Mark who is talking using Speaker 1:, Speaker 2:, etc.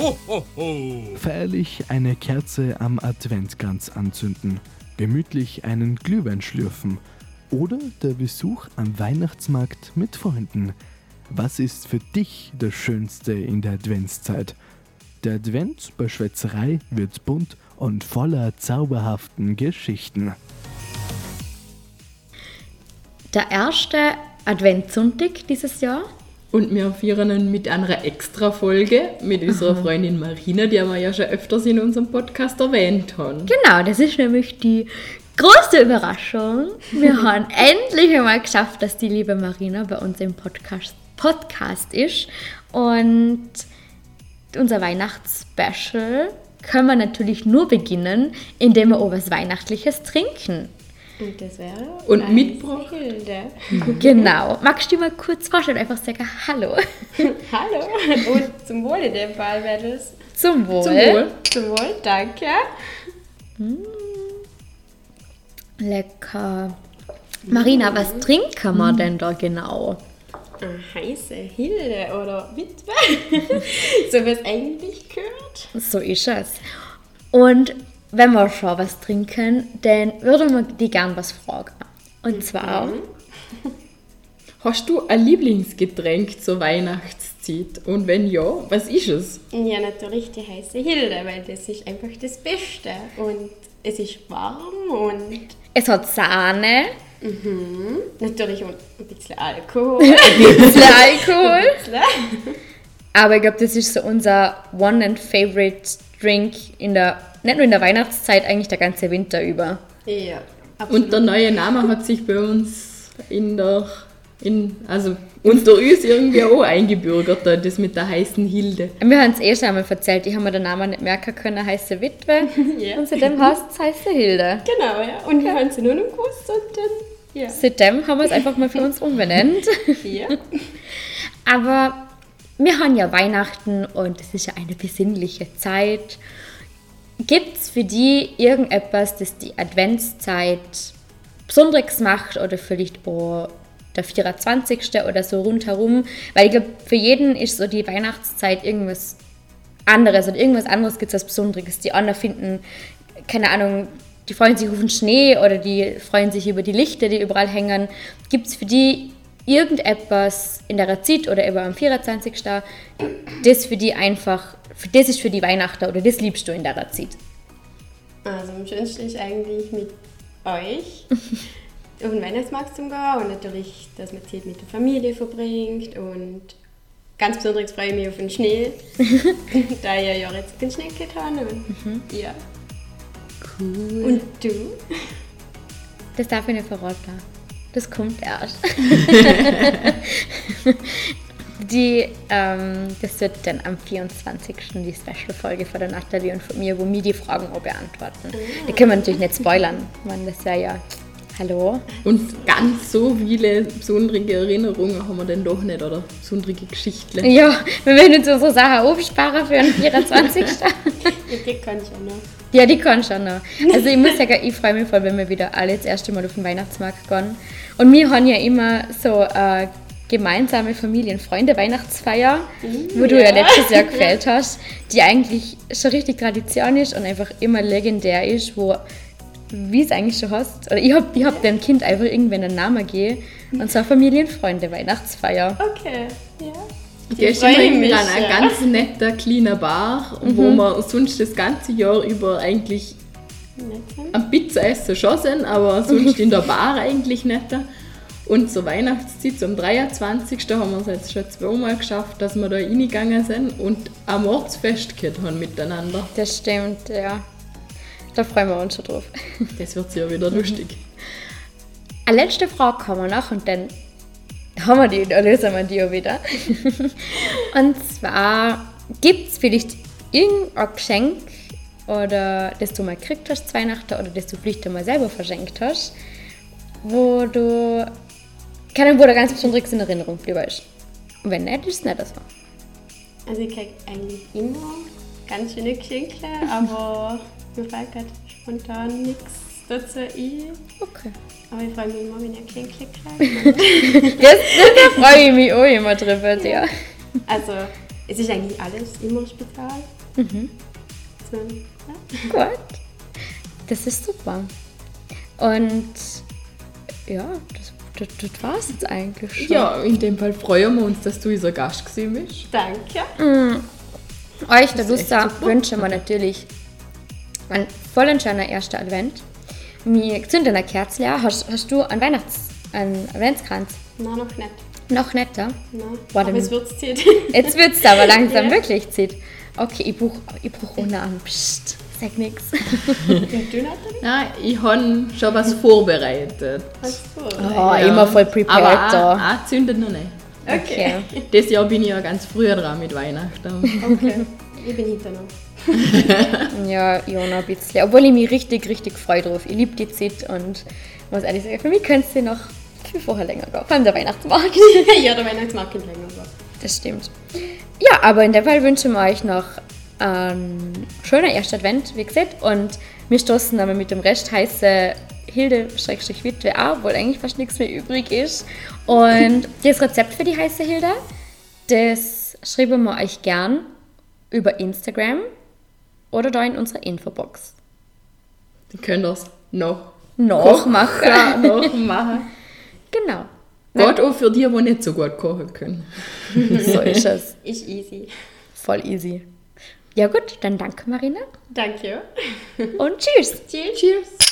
Speaker 1: Ho, ho, ho.
Speaker 2: Feierlich eine Kerze am Adventkranz anzünden, gemütlich einen Glühwein schlürfen oder der Besuch am Weihnachtsmarkt mit Freunden. Was ist für dich das Schönste in der Adventszeit? Der Advent bei Schwätzerei wird bunt und voller zauberhaften Geschichten.
Speaker 3: Der erste Adventssonntag dieses Jahr.
Speaker 4: Und wir feiern mit einer Extra-Folge mit unserer Freundin Marina, die wir ja schon öfters in unserem Podcast erwähnt haben.
Speaker 3: Genau, das ist nämlich die große Überraschung. Wir haben endlich einmal geschafft, dass die liebe Marina bei uns im Podcast, Podcast ist. Und unser Weihnachtsspecial können wir natürlich nur beginnen, indem wir auch was Weihnachtliches trinken.
Speaker 5: Und das wäre
Speaker 4: Und
Speaker 5: eine
Speaker 4: mitgebracht.
Speaker 5: Hilde.
Speaker 3: Genau. Magst du dir mal kurz vorstellen, einfach sagen Hallo.
Speaker 5: Hallo. Und zum Wohl in dem Fall wäre das.
Speaker 3: Zum Wohl.
Speaker 4: Zum Wohl.
Speaker 5: Zum Wohl, danke.
Speaker 3: Lecker. Marina, was trinken wir denn da genau?
Speaker 5: Eine heiße Hilde oder Witwe. so wie es eigentlich gehört.
Speaker 3: So ist es. Und wenn wir schon was trinken, dann würden wir die gern was fragen. Und zwar,
Speaker 4: Hast du ein Lieblingsgetränk zur Weihnachtszeit? Und wenn ja, was ist es?
Speaker 5: Ja, natürlich die heiße Hilde, weil das ist einfach das Beste. Und es ist warm und
Speaker 3: es hat Sahne,
Speaker 5: mhm, natürlich ein bisschen Alkohol.
Speaker 3: ein bisschen Alkohol.
Speaker 5: Bisschen.
Speaker 3: Aber ich glaube, das ist so unser One and Favorite Drink in der, nicht nur in der Weihnachtszeit, eigentlich der ganze Winter über.
Speaker 5: ja, absolut.
Speaker 4: Und der neue Name hat sich bei uns in der, in, also unter uns irgendwie auch eingebürgert, da, das mit der heißen Hilde.
Speaker 3: Wir haben es eh schon einmal erzählt, ich habe mir den Namen nicht merken können, heiße Witwe.
Speaker 5: Ja.
Speaker 3: Und seitdem heißt es heiße Hilde.
Speaker 5: Genau, ja. Und wir haben sie nur noch gewusst und dann, ja.
Speaker 3: Seitdem haben wir es einfach mal für uns umbenannt.
Speaker 5: ja.
Speaker 3: Aber wir haben ja Weihnachten und es ist ja eine besinnliche Zeit. Gibt es für die irgendetwas, das die Adventszeit besonderes macht oder vielleicht auch der 24. oder so rundherum? Weil ich glaube, für jeden ist so die Weihnachtszeit irgendwas anderes und irgendwas anderes gibt es als Besonderes. Die anderen finden, keine Ahnung, die freuen sich auf den Schnee oder die freuen sich über die Lichter, die überall hängen. Gibt es für die irgendetwas in der Zeit oder eben am 24. das für die einfach, das ist für die Weihnachten oder das liebst du in der Zeit?
Speaker 5: Also am schönsten ist eigentlich mit euch auf den Weihnachtsmarkt zu gehen und natürlich, dass man Zeit mit der Familie verbringt und ganz besonders freue ich mich auf den Schnee, da ich ja jetzt keinen Schnee gehabt habe. Und, ja.
Speaker 3: Cool.
Speaker 5: Und du?
Speaker 3: Das darf ich nicht verraten. Das kommt erst. die, ähm, das wird dann am 24. die Special-Folge von der Nathalie und von mir, wo mir die Fragen auch beantworten. Da können wir natürlich nicht spoilern, man das ja ja. Hallo?
Speaker 4: Und ganz so viele besondere Erinnerungen haben wir denn doch nicht, oder? Besondere Geschichten.
Speaker 3: Ja, wir werden uns unsere Sache aufsparen für den 24.
Speaker 5: Ja, die kann ich auch noch.
Speaker 3: Ja, die kann schon noch. Also ich muss sagen, ich freue mich voll, wenn wir wieder alle das erste Mal auf den Weihnachtsmarkt gehen. Und wir haben ja immer so äh, gemeinsame Familien-Freunde-Weihnachtsfeier, wo du ja
Speaker 5: Ja.
Speaker 3: letztes Jahr gefällt hast, die eigentlich schon richtig Tradition ist und einfach immer legendär ist, wo wie es eigentlich schon hast. Oder ich habe ich hab dem Kind einfach irgendwann einen Namen gegeben und zwar Familien-Freunde-Weihnachtsfeier.
Speaker 5: Okay, ja.
Speaker 4: Die ist
Speaker 5: freue
Speaker 4: immer irgendwie
Speaker 5: mich,
Speaker 4: dann ein
Speaker 5: ja.
Speaker 4: ganz netter kleiner Bar, wo man sonst das ganze Jahr über eigentlich am Pizza essen schon sind, aber sonst in der Bar eigentlich nicht. Und zur Weihnachtszeit, zum 23. haben wir es jetzt schon zweimal geschafft, dass wir da reingegangen sind und ein Mordsfest gehabt haben miteinander.
Speaker 3: Das stimmt, ja. Da freuen wir uns schon drauf.
Speaker 4: Das wird ja wieder lustig.
Speaker 3: Eine letzte Frage kommen wir noch und dann haben wir die, dann lösen wir die auch wieder. und zwar, gibt es vielleicht irgendein Geschenk, oder das du mal gekriegt hast zu Weihnachten oder das du vielleicht einmal selber verschenkt hast, wo du, keine wo da ganz besonderes in Erinnerung ist. Und wenn nicht, ist es nicht so.
Speaker 5: Also ich kriege eigentlich immer ganz schöne Geschenke, aber mir fällt gerade spontan nichts dazu ein.
Speaker 3: Okay.
Speaker 5: Aber ich freue mich immer, wenn ich Geschenke kriege.
Speaker 3: Jetzt, da freue ich mich auch immer drüber, ja.
Speaker 5: Also es ist eigentlich alles immer spezial. Mhm. So,
Speaker 3: ja. Gut. Das ist super. Und ja, das, das, das war es jetzt eigentlich schon.
Speaker 4: Ja, in dem Fall freuen wir uns, dass du unser Gast gewesen bist.
Speaker 5: Danke.
Speaker 3: Mhm. Euch, der Luster, wünschen wir natürlich einen vollen schönen ersten Advent. Wir zünden eine Kerze. Hast, hast du einen Weihnachts-, einen Adventskranz?
Speaker 5: Nein, noch nicht.
Speaker 3: Noch nicht, ja?
Speaker 5: Nein.
Speaker 3: Boah,
Speaker 5: aber
Speaker 3: dann-
Speaker 5: es wird Zeit.
Speaker 3: Jetzt wird es aber langsam
Speaker 5: Ja.
Speaker 3: wirklich Zeit. Okay, ich brauche ich brauch ohne an. Psst, sag nix.
Speaker 5: ja, du?
Speaker 4: Nein, ich habe schon was vorbereitet.
Speaker 5: Hast du?
Speaker 3: Oh,
Speaker 4: Ja.
Speaker 3: immer voll prepared
Speaker 4: Aber
Speaker 3: da.
Speaker 4: auch zündet noch nicht.
Speaker 3: Okay.
Speaker 4: Das Jahr bin ich ja ganz früher dran mit Weihnachten.
Speaker 5: Okay. Ich bin hinter noch.
Speaker 3: Ja, Jona, ein bisschen. Obwohl ich mich richtig, richtig freue drauf. Ich liebe die Zeit und muss ehrlich sagen, für mich könnte es noch viel vorher länger gehen. Vor allem der Weihnachtsmarkt.
Speaker 5: ja, der Weihnachtsmarkt in länger war.
Speaker 3: Das stimmt. Ja, aber in der Fall wünschen wir euch noch einen schönen ersten Advent, wie gesagt. Und wir stoßen aber mit dem Rest heiße Hilde-Witwe auch, obwohl eigentlich fast nichts mehr übrig ist. Und das Rezept für die heiße Hilde, das schreiben wir euch gern über Instagram oder da in unserer Infobox.
Speaker 4: Könnt ihr es noch
Speaker 3: Nachmachen.
Speaker 4: Ja, noch machen.
Speaker 3: Genau.
Speaker 4: Gerade auch für die, die nicht so gut kochen können.
Speaker 3: So ist es.
Speaker 5: Ist easy.
Speaker 3: Voll easy. Ja gut, dann danke Marina
Speaker 5: Danke.
Speaker 3: und tschüss.
Speaker 5: Tschüss.
Speaker 4: Cheers!